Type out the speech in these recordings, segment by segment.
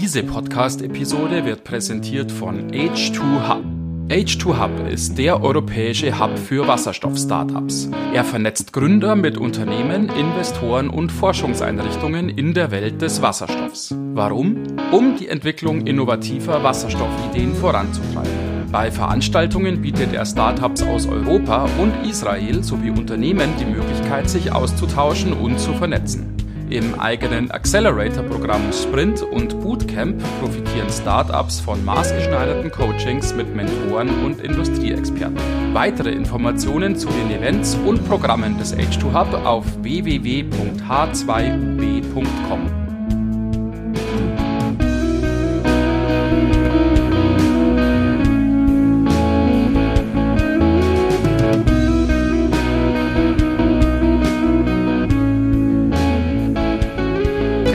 Diese Podcast-Episode wird präsentiert von H2Hub. H2Hub ist der europäische Hub für Wasserstoff-Startups. Er vernetzt Gründer mit Unternehmen, Investoren und Forschungseinrichtungen in der Welt des Wasserstoffs. Warum? Um die Entwicklung innovativer Wasserstoffideen voranzutreiben. Bei Veranstaltungen bietet er Startups aus Europa und Israel sowie Unternehmen die Möglichkeit, sich auszutauschen und zu vernetzen. Im eigenen Accelerator-Programm Sprint und Bootcamp profitieren Startups von maßgeschneiderten Coachings mit Mentoren und Industrieexperten. Weitere Informationen zu den Events und Programmen des H2 Hub auf www.h2ub.com.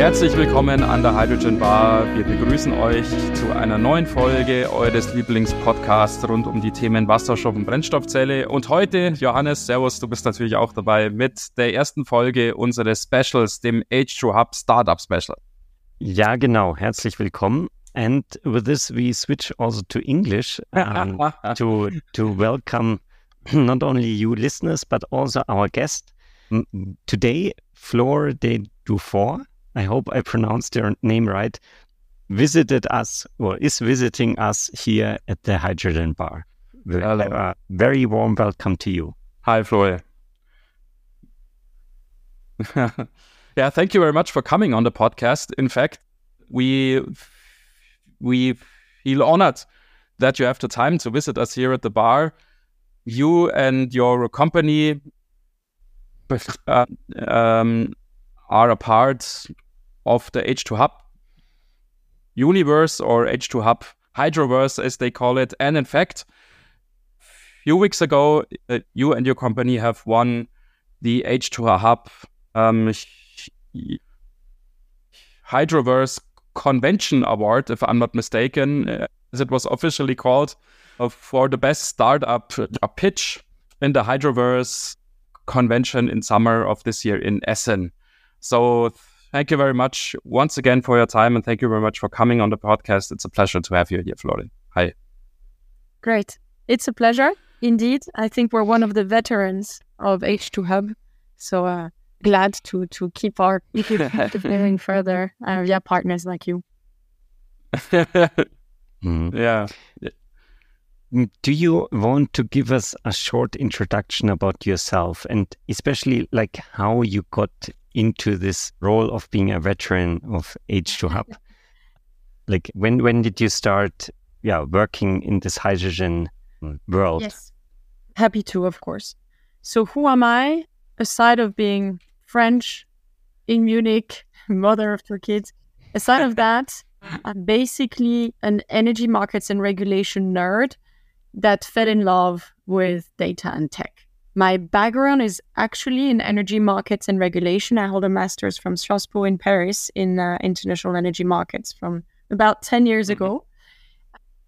Herzlich willkommen an der Hydrogen Bar. Wir begrüßen euch zu einer neuen Folge eures Lieblingspodcasts rund um die Themen Wasserstoff und Brennstoffzelle. Und heute, Johannes, Servus, du bist natürlich auch dabei mit der ersten Folge unseres Specials, dem H2 Hub Startup Special. Ja, genau. Herzlich willkommen. And with this, we switch also to English um, to to welcome not only you listeners but also our guest today, Flor de Dufour. I hope I pronounced your name right, visited us or is visiting us here at the Hydrogen Bar. Hello. Uh, very warm welcome to you. Hi, Florian. yeah, thank you very much for coming on the podcast. In fact, we we feel honored that you have the time to visit us here at the bar. You and your company uh, um, are a part of the H2UB universe or H2UB Hydroverse, as they call it. And in fact, a few weeks ago, uh, you and your company have won the H2UB um, Hydroverse Convention Award, if I'm not mistaken, uh, as it was officially called, uh, for the best startup uh, pitch in the Hydroverse convention in summer of this year in Essen. So thank you very much once again for your time and thank you very much for coming on the podcast. It's a pleasure to have you here, Flori. Hi. Great. It's a pleasure. Indeed. I think we're one of the veterans of H2UB. So uh, glad to to keep our preparing further uh, yeah, partners like you. mm. Yeah. Do you want to give us a short introduction about yourself and especially like how you got into this role of being a veteran of H2 Hub? like when when did you start yeah working in this hydrogen world? Yes. Happy to, of course. So who am I? Aside of being French in Munich, mother of two kids, aside of that, I'm basically an energy markets and regulation nerd that fell in love with data and tech. My background is actually in energy markets and regulation. I hold a master's from Strasbourg in Paris in uh, international energy markets from about 10 years mm-hmm. ago.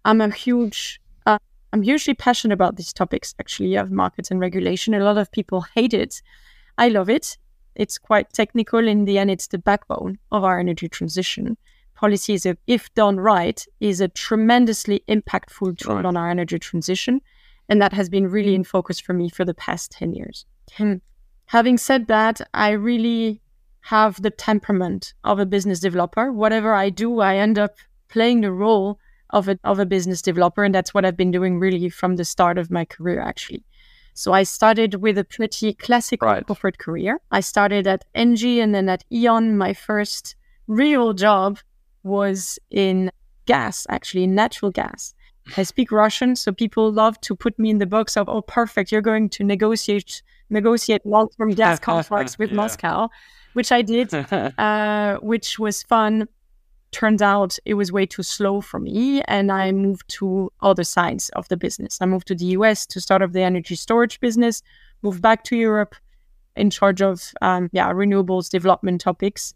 I'm a huge, uh, I'm hugely passionate about these topics actually of markets and regulation. A lot of people hate it. I love it. It's quite technical. In the end, it's the backbone of our energy transition. Policies, if done right, is a tremendously impactful tool right. on our energy transition. And that has been really in focus for me for the past 10 years. Having said that, I really have the temperament of a business developer. Whatever I do, I end up playing the role of a, of a business developer. And that's what I've been doing really from the start of my career, actually. So I started with a pretty classic right. corporate career. I started at Engie and then at E.ON. My first real job was in gas, actually, natural gas. I speak Russian, so people love to put me in the box of, oh, perfect, you're going to negotiate negotiate long-term gas contracts with yeah. Moscow, which I did, uh, which was fun. Turned out it was way too slow for me, and I moved to other sides of the business. I moved to the US to start up the energy storage business, moved back to Europe in charge of um, yeah renewables development topics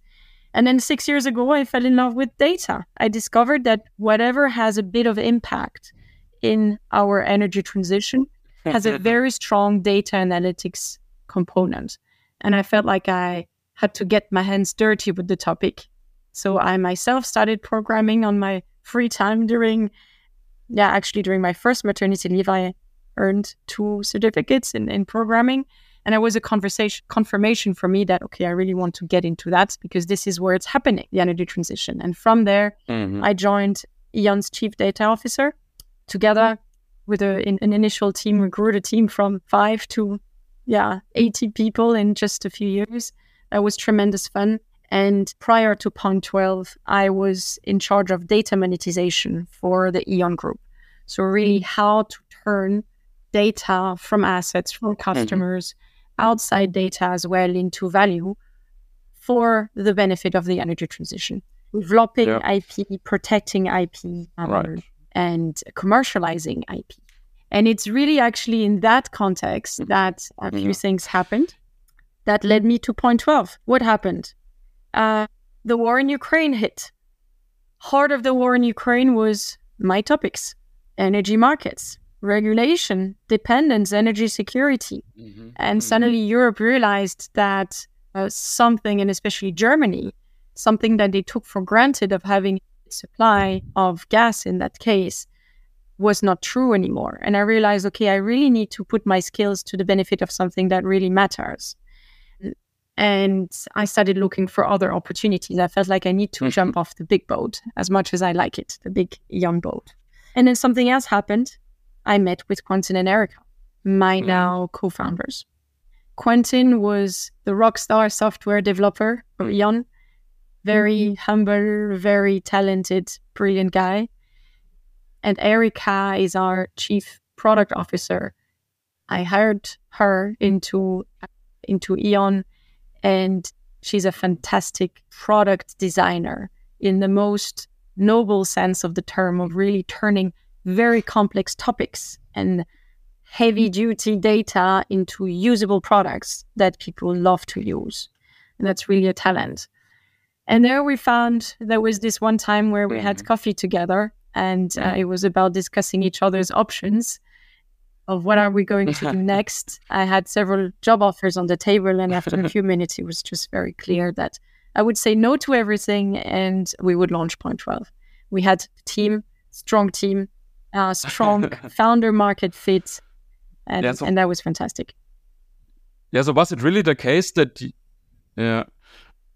and then six years ago, I fell in love with data. I discovered that whatever has a bit of impact in our energy transition has a very strong data analytics component. And I felt like I had to get my hands dirty with the topic. So I myself started programming on my free time during, yeah, actually during my first maternity leave, I earned two certificates in, in programming. And it was a conversation confirmation for me that okay, I really want to get into that because this is where it's happening, the energy transition. And from there, mm-hmm. I joined E.ON's chief data officer. Together with a, in, an initial team, we grew the team from five to yeah, 80 people in just a few years. That was tremendous fun. And prior to Point 12, I was in charge of data monetization for the E.ON group. So, really, how to turn data from assets, from mm-hmm. customers, mm-hmm. Outside data as well into value for the benefit of the energy transition. Developing yeah. IP, protecting IP, um, right. and commercializing IP. And it's really actually in that context mm-hmm. that a few mm-hmm. things happened that led me to point 12. What happened? Uh, the war in Ukraine hit. Heart of the war in Ukraine was my topics energy markets, regulation, dependence, energy security. Mm-hmm. And mm-hmm. suddenly Europe realized that uh, something, and especially Germany, something that they took for granted of having a supply of gas in that case was not true anymore. And I realized, okay, I really need to put my skills to the benefit of something that really matters and I started looking for other opportunities. I felt like I need to mm-hmm. jump off the big boat as much as I like it, the big E.ON boat. And then something else happened. I met with Quentin and Erica, my mm-hmm. now co-founders. Quentin was the rock star software developer for E.ON, very mm-hmm. humble, very talented, brilliant guy. And Erica is our chief product officer. I hired her into into E.ON and she's a fantastic product designer in the most noble sense of the term of really turning very complex topics and heavy duty data into usable products that people love to use. And that's really a talent. And there we found there was this one time where we had mm-hmm. coffee together and uh, mm-hmm. it was about discussing each other's options of what are we going to do next. I had several job offers on the table, and after a few minutes, it was just very clear that I would say no to everything, and we would launch Point Twelve. We had a team, strong team, uh, strong founder market fit, and yeah, so, and that was fantastic. Yeah. So was it really the case that? Yeah.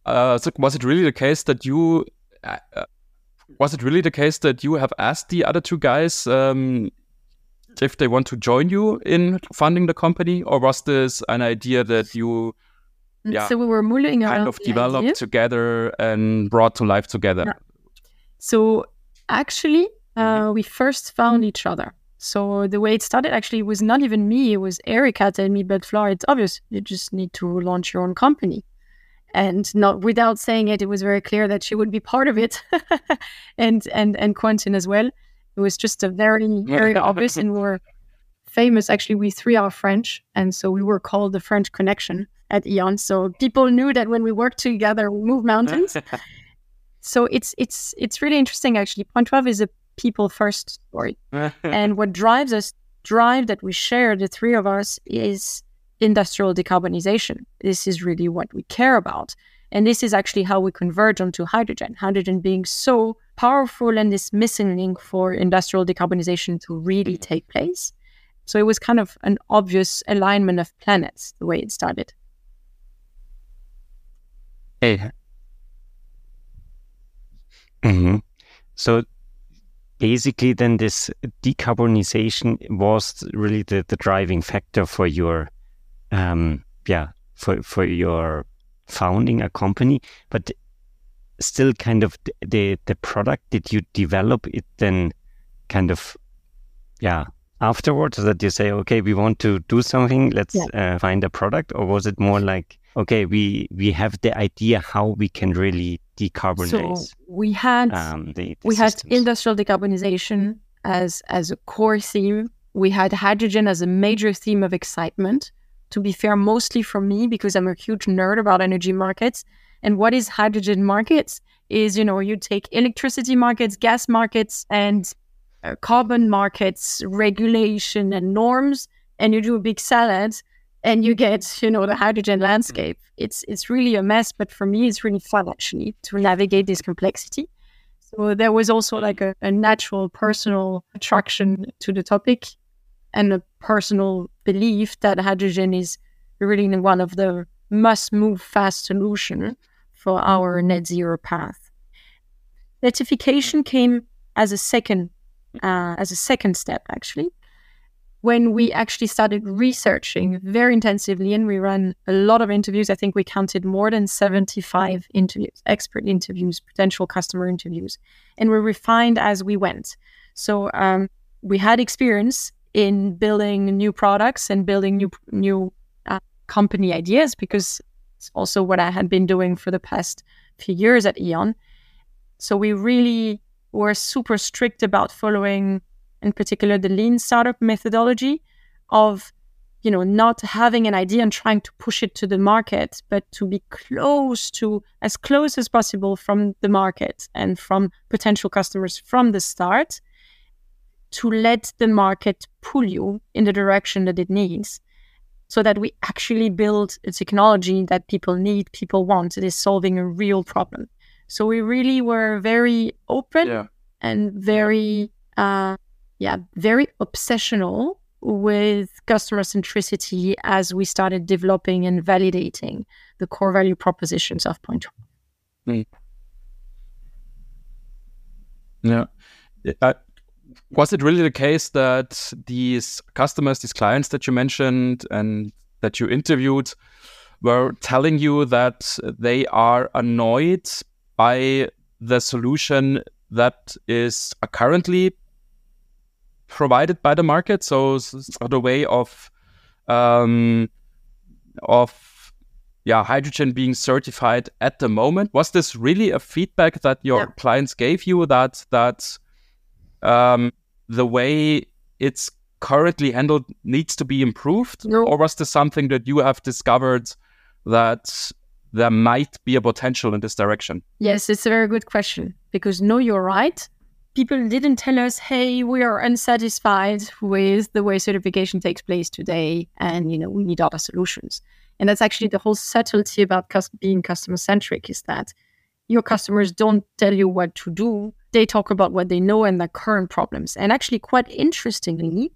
Uh, so was it really the case that you? Uh, uh was it really the case that you have asked the other two guys um, if they want to join you in funding the company, or was this an idea that you, yeah, so we were mulling kind of developed idea. together and brought to life together? Yeah. So actually, uh, mm-hmm. we first found each other. So the way it started actually was not even me; it was Erica telling me, "But Flora, it's obvious. You just need to launch your own company." And not without saying it, it was very clear that she would be part of it, and and and Quentin as well. It was just a very, very obvious, and we are famous. Actually, we three are French, and so we were called the French Connection at E.ON. So people knew that when we worked together, we move mountains. so it's it's it's really interesting. Actually, Point Twelve is a people first story, and what drives us, drive that we share, the three of us, is industrial decarbonization. This is really what we care about. And this is actually how we converge onto hydrogen. Hydrogen being so powerful and this missing link for industrial decarbonization to really take place. So it was kind of an obvious alignment of planets the way it started. Hey. Mm-hmm. So basically, then this decarbonization was really the, the driving factor for your, um, yeah, for for your founding a company, but still kind of the the product did you develop it then kind of yeah afterwards? That you say okay we want to do something let's yeah. uh, find a product. Or was it more like okay we we have the idea how we can really decarbonize so we had um, the, the we systems. had industrial decarbonization as as a core theme we had hydrogen as a major theme of excitement to be fair, mostly for me because I'm a huge nerd about energy markets. And what is hydrogen markets? Is, you know, you take electricity markets, gas markets, and uh, carbon markets, regulation and norms, and you do a big salad and you get you know the hydrogen landscape. It's it's really a mess but for me it's really fun actually to navigate this complexity. So there was also like a, a natural personal attraction to the topic and a personal belief that hydrogen is really one of the must move fast solution for our net zero path. Certification came as a second uh, as a second step actually when we actually started researching very intensively and we ran a lot of interviews. I think we counted more than 75 interviews, expert interviews, potential customer interviews, and we refined as we went. So um, we had experience in building new products and building new new uh, company ideas because it's also what I had been doing for the past few years at E.ON. So we really were super strict about following in particular the lean startup methodology of you know not having an idea and trying to push it to the market but to be close to as close as possible from the market and from potential customers from the start to let the market pull you in the direction that it needs so that we actually build a technology that people need people want it is solving a real problem so we really were very open yeah. and very uh, yeah, very obsessional with customer centricity as we started developing and validating the core value propositions of Point. Mm. Yeah. Uh, was it really the case that these customers, these clients that you mentioned and that you interviewed, were telling you that they are annoyed by the solution that is currently provided by the market. So the way of um, of yeah hydrogen being certified at the moment. Was this really a feedback that your yeah. clients gave you that that um, the way it's currently handled needs to be improved, no. or was this something that you have discovered that there might be a potential in this direction? Yes, it's a very good question because no, you're right people didn't tell us, hey, we are unsatisfied with the way certification takes place today, and you know we need other solutions. And that's actually the whole subtlety about being customer centric is that your customers don't tell you what to do; they talk about what they know and their current problems. And actually, quite interestingly,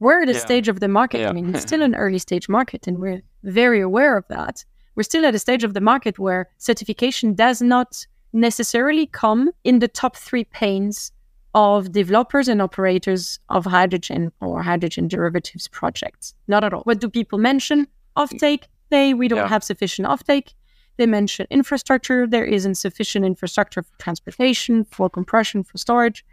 we're at a yeah. stage of the market. Yeah. I mean, it's still an early stage market, and we're very aware of that. We're still at a stage of the market where certification does not necessarily come in the top three pains of developers and operators of hydrogen or hydrogen derivatives projects. Not at all. What do people mention? Offtake. They we don't yeah. have sufficient offtake. They mention infrastructure. There isn't sufficient infrastructure for transportation, for compression, for storage.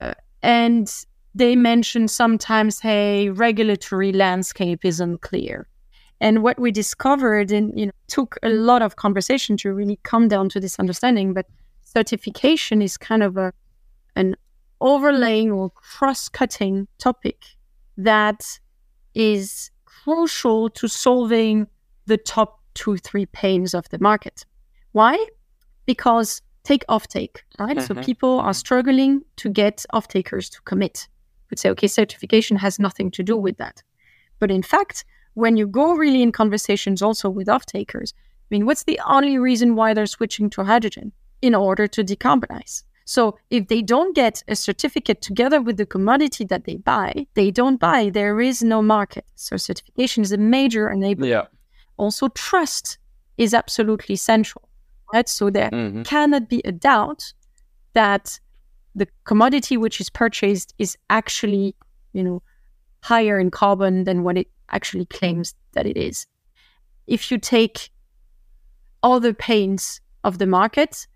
Uh, and they mention sometimes, hey, regulatory landscape is unclear. And what we discovered and you know took a lot of conversation to really come down to this understanding, but certification is kind of a an overlaying or cross-cutting topic that is crucial to solving the top two, three pains of the market. Why? Because take offtake, right? So mm-hmm. people are struggling to get off-takers to commit. Would say, okay, certification has nothing to do with that. But in fact, when you go really in conversations also with off takers, I mean, what's the only reason why they're switching to hydrogen? In order to decarbonize. So if they don't get a certificate together with the commodity that they buy, they don't buy. There is no market. So certification is a major enabler. Yeah. Also, trust is absolutely central. Right. So there mm-hmm. cannot be a doubt that the commodity which is purchased is actually, you know, higher in carbon than what it actually claims that it is. If you take all the pains of the market,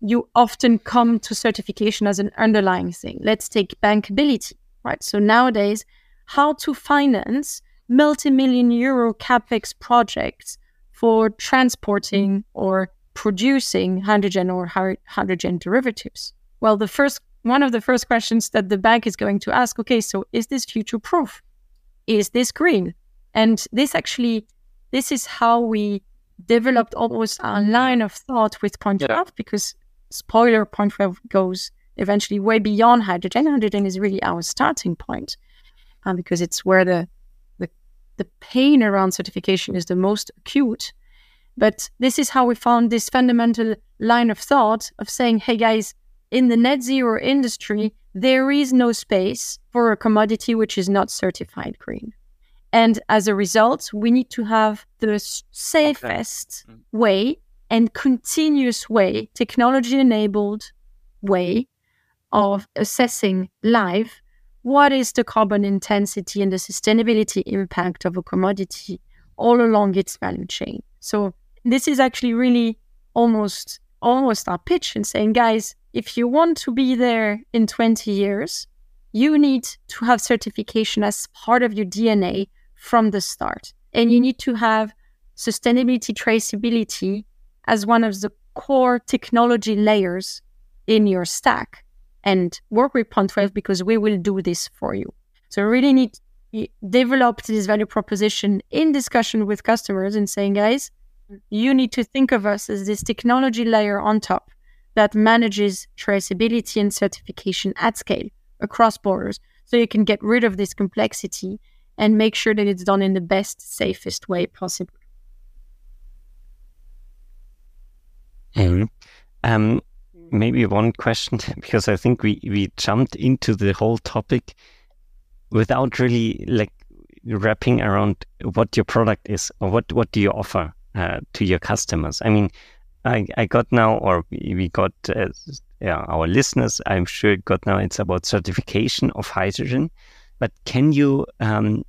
you often come to certification as an underlying thing. Let's take bankability, right? So nowadays, how to finance multi-million euro capex projects for transporting or producing hydrogen or hydrogen derivatives. Well, the first one of the first questions that the bank is going to ask, okay, so is this future proof? Is this green? And this actually, this is how we developed almost a line of thought with Point yeah. because spoiler, Point goes eventually way beyond hydrogen. Hydrogen is really our starting point um, because it's where the, the the pain around certification is the most acute. But this is how we found this fundamental line of thought of saying, hey guys, in the net zero industry, there is no space for a commodity which is not certified green. And as a result, we need to have the safest okay. Mm. way and continuous way, technology enabled way of assessing live what is the carbon intensity and the sustainability impact of a commodity all along its value chain. So this is actually really almost almost our pitch in saying, guys, if you want to be there in 20 years, you need to have certification as part of your DNA from the start. And you need to have sustainability traceability as one of the core technology layers in your stack and work with Point12 because we will do this for you. So really need to develop this value proposition in discussion with customers and saying, guys, you need to think of us as this technology layer on top that manages traceability and certification at scale across borders so you can get rid of this complexity and make sure that it's done in the best, safest way possible. Mm. Um, maybe one question because I think we we jumped into the whole topic without really like wrapping around what your product is or what what do you offer uh, to your customers. I mean, I I got now or we got uh, yeah our listeners. I'm sure got now. It's about certification of hydrogen, but can you um,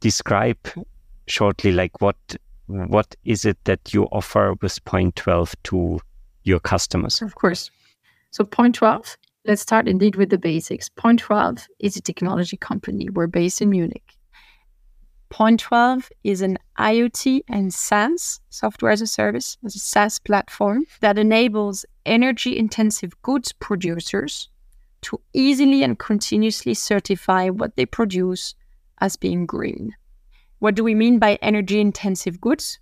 describe shortly like what what is it that you offer with Point Twelve to your customers? Of course. So, Point 12, let's start indeed with the basics. Point 12 is a technology company. We're based in Munich. Point 12 is an IoT and SaaS, software as a service, as a SaaS platform that enables energy intensive goods producers to easily and continuously certify what they produce as being green. What do we mean by energy intensive goods?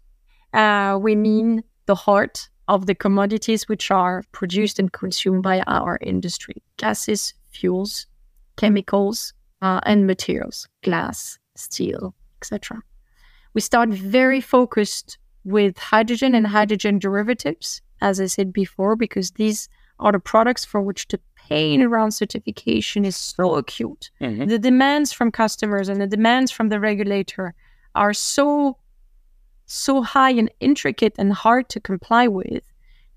Uh, we mean the heart of the commodities which are produced and consumed by our industry gases, fuels, chemicals, uh, and materials, glass, steel, etc. We start very focused with hydrogen and hydrogen derivatives, as I said before, because these are the products for which the pain around certification is so acute. Mm-hmm. The demands from customers and the demands from the regulator are so so high and intricate and hard to comply with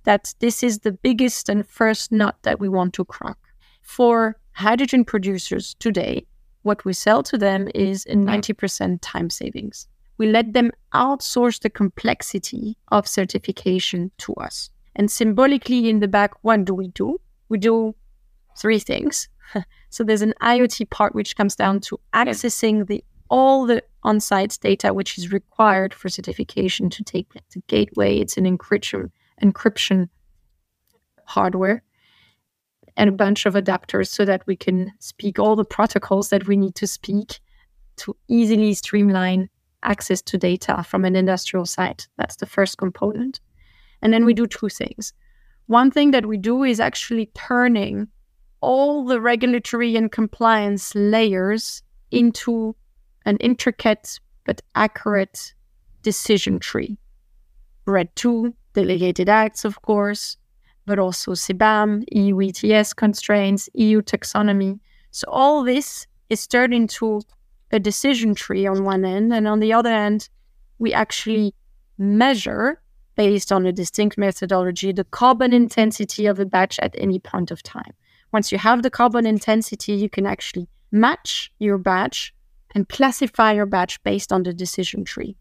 that this is the biggest and first nut that we want to crack. For hydrogen producers today, what we sell to them mm-hmm. is a 90% time savings. We let them outsource the complexity of certification to us. And symbolically, in the back, what do we do? We do three things. so there's an IoT part which comes down to accessing the all the on-site data which is required for certification to take place. The gateway, it's an encryption encryption hardware and a bunch of adapters so that we can speak all the protocols that we need to speak to easily streamline access to data from an industrial site. That's the first component. And then we do two things. One thing that we do is actually turning all the regulatory and compliance layers into an intricate but accurate decision tree. RED 2, delegated acts, of course, but also CBAM, EU ETS constraints, EU taxonomy. So all this is turned into a decision tree on one end, and on the other end, we actually measure based on a distinct methodology the carbon intensity of a batch at any point of time. Once you have the carbon intensity, you can actually match your batch and classify your batch based on the decision tree.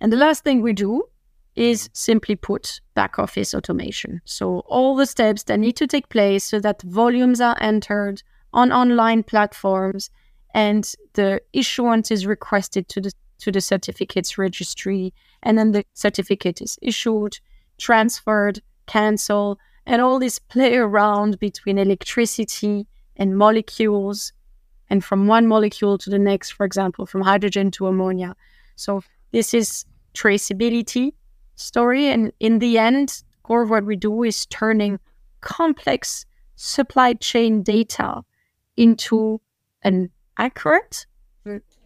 And the last thing we do is simply put back office automation. So all the steps that need to take place so that volumes are entered on online platforms and the issuance is requested to the to the certificates registry and then the certificate is issued, transferred, cancelled, and all this play around between electricity and molecules and from one molecule to the next, for example, from hydrogen to ammonia. So this is traceability story. And in the end, core of what we do is turning complex supply chain data into an accurate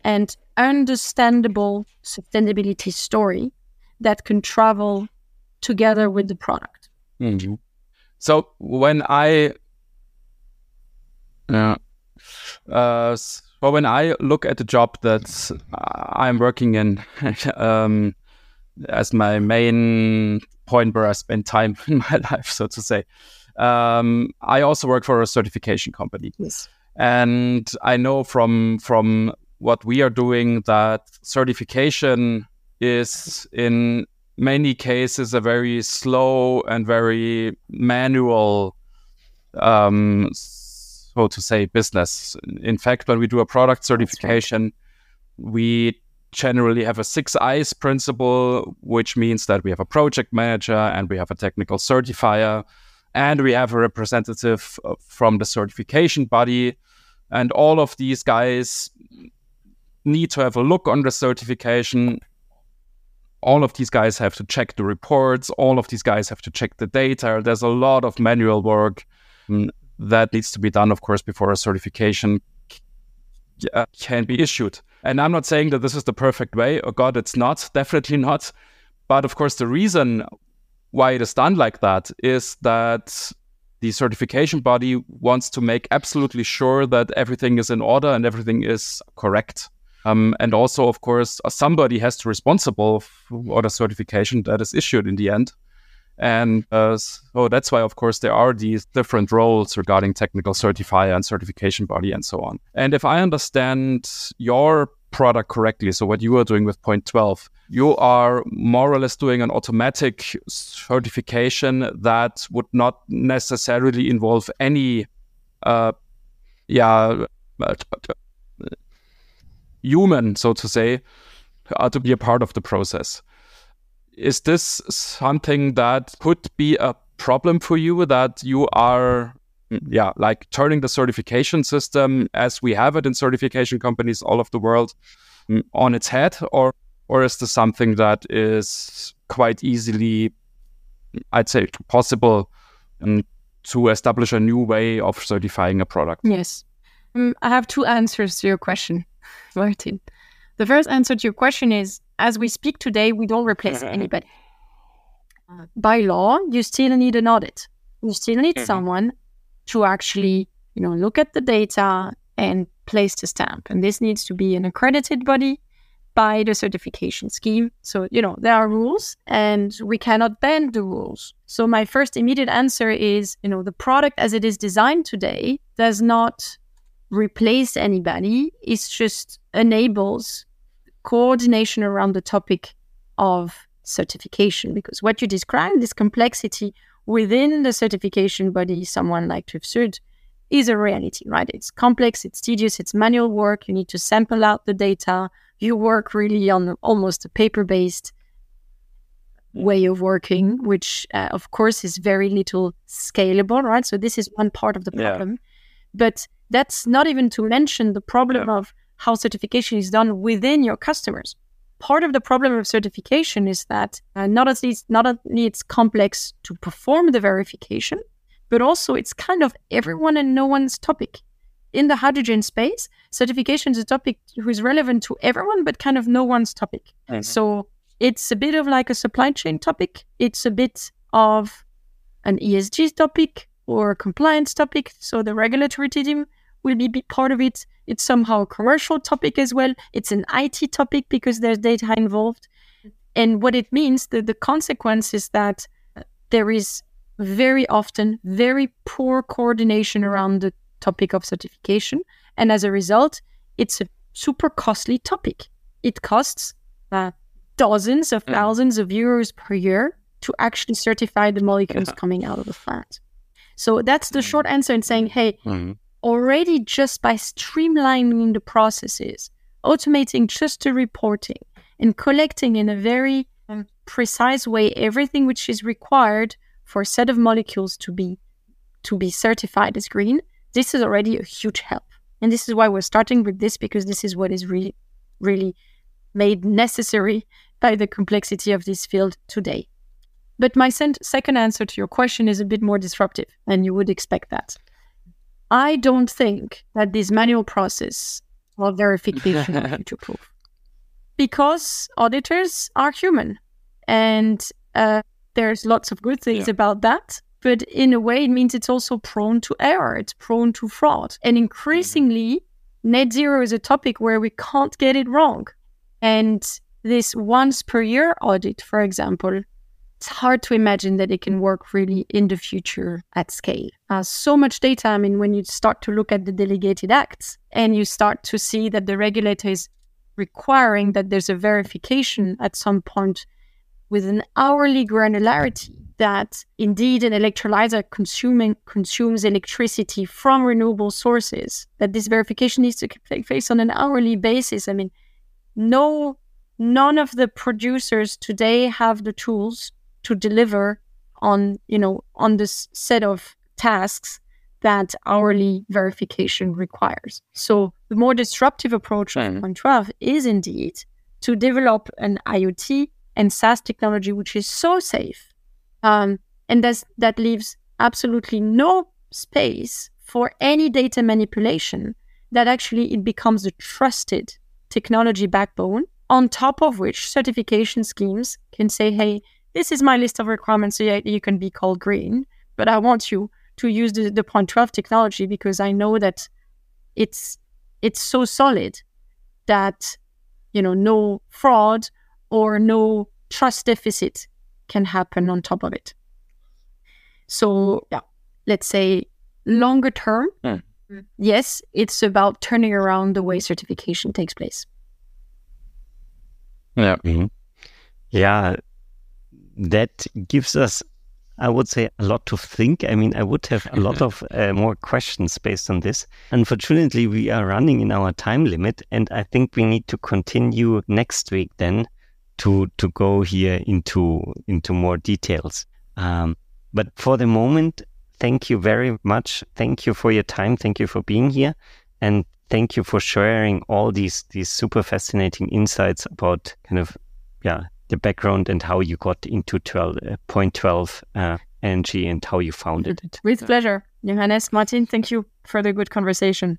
and understandable sustainability story that can travel together with the product. Mm-hmm. So when I, yeah, uh, well, when I look at the job that I'm working in um, as my main point where I spend time in my life, so to say, um, I also work for a certification company. Yes. And I know from from what we are doing that certification is in many cases a very slow and very manual um, so to say business in fact when we do a product certification right. we generally have a six eyes principle which means that we have a project manager and we have a technical certifier and we have a representative uh, from the certification body. And all of these guys need to have a look on the certification. All of these guys have to check the reports. All of these guys have to check the data. There's a lot of manual work mm, that needs to be done of course before a certification uh, can be issued and i'm not saying that this is the perfect way oh god it's not definitely not but of course the reason why it is done like that is that the certification body wants to make absolutely sure that everything is in order and everything is correct um, and also, of course, somebody has to responsible for the certification that is issued in the end. And uh, so that's why, of course, there are these different roles regarding technical certifier and certification body and so on. And if I understand your product correctly, so what you are doing with Point 12, you are more or less doing an automatic certification that would not necessarily involve any, uh, yeah, human, so to say, uh, to be a part of the process. Is this something that could be a problem for you that you are yeah like turning the certification system as we have it in certification companies all of the world mm, on its head or or is this something that is quite easily i'd say possible um, to establish a new way of certifying a product yes um, i have two answers to your question Martin. The first answer to your question is as we speak today, we don't replace anybody. Uh, by law, you still need an audit. You still need mm-hmm. someone to actually, you know, look at the data and place the stamp. And this needs to be an accredited body by the certification scheme. So, you know, there are rules and we cannot bend the rules. So my first immediate answer is, you know, the product as it is designed today does not replace anybody. It just enables coordination around the topic of certification. Because what you described, this complexity within the certification body, someone like TÜV is a reality, right? It's complex, it's tedious, it's manual work. You need to sample out the data. You work really on almost a paper based way of working, which uh, of course is very little scalable, right? So this is one part of the problem. Yeah. But that's not even to mention the problem of how certification is done within your customers. Part of the problem of certification is that uh, not, at least, not only it's complex to perform the verification, but also it's kind of everyone and no one's topic. In the hydrogen space, certification is a topic who is relevant to everyone, but kind of no one's topic. Mm-hmm. So it's a bit of like a supply chain topic. It's a bit of an ESG topic or a compliance topic. So the regulatory team will be part of it. It's somehow a commercial topic as well. It's an IT topic because there's data involved. And what it means, the, the consequence is that there is very often very poor coordination around the topic of certification. And as a result, it's a super costly topic. It costs uh, dozens of mm. thousands of euros per year to actually certify the molecules coming out of the plant. So that's the short answer in saying, hey, mm-hmm already just by streamlining the processes, automating just the reporting, and collecting in a very um, precise way everything which is required for a set of molecules to be to be certified as green, this is already a huge help. And this is why we're starting with this because this is what is really, really made necessary by the complexity of this field today. But my second answer to your question is a bit more disruptive, and you would expect that. I don't think that this manual process of verification is future proof. because auditors are human. And uh, there's lots of good things yeah. about that. But in a way, it means it's also prone to error, it's prone to fraud. And increasingly, net zero is a topic where we can't get it wrong. And this once per year audit, for example, it's hard to imagine that it can work really in the future at scale. Uh, so much data. I mean, when you start to look at the delegated acts and you start to see that the regulator is requiring that there's a verification at some point with an hourly granularity that indeed an electrolyzer consuming consumes electricity from renewable sources that this verification needs to take place on an hourly basis i mean no none of the producers today have the tools to deliver on you know on this set of tasks that hourly verification requires. So the more disruptive approach mm. of. Point 12 is indeed to develop an IoT and SaaS technology which is so safe, um, and that leaves absolutely no space for any data manipulation. That actually it becomes a trusted technology backbone on top of which certification schemes can say, "Hey, this is my list of requirements so you can be called green, but I want you to use the, the point 12 technology because I know that it's it's so solid that you know no fraud or no trust deficit can happen on top of it. So yeah, let's say longer term, mm. yes, it's about turning around the way certification takes place. Yeah. Mm-hmm. Yeah that gives us, I would say, a lot to think. I mean, I would have a lot of uh, more questions based on this. Unfortunately, we are running in our time limit, and I think we need to continue next week then to to go here into into more details. Um, but for the moment, thank you very much. Thank you for your time. Thank you for being here, and thank you for sharing all these these super fascinating insights about kind of yeah the background and how you got into 12, uh, point 12 uh, energy and how you founded it. With pleasure. Johannes, Martin, thank you for the good conversation.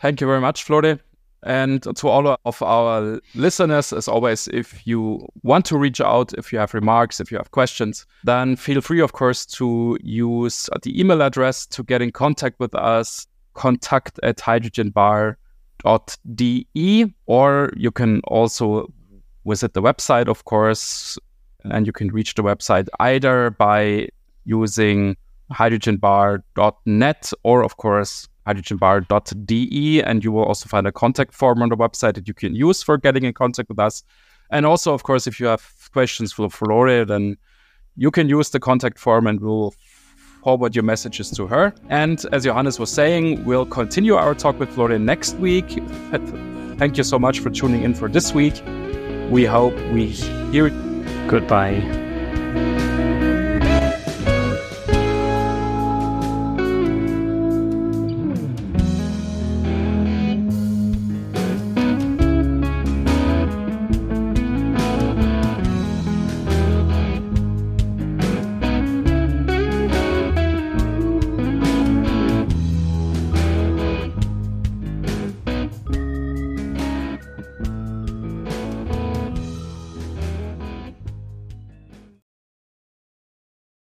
Thank you very much, Flore. And to all of our listeners, as always, if you want to reach out, if you have remarks, if you have questions, then feel free, of course, to use the email address to get in contact with us, contact at hydrogenbar.de, or you can also visit the website, of course, and you can reach the website either by using hydrogenbar.net or, of course, hydrogenbar.de. And you will also find a contact form on the website that you can use for getting in contact with us. And also, of course, if you have questions for Flore, then you can use the contact form and we'll forward your messages to her. And as Johannes was saying, we'll continue our talk with Flore next week. Thank you so much for tuning in for this week. We hope we hear. Goodbye.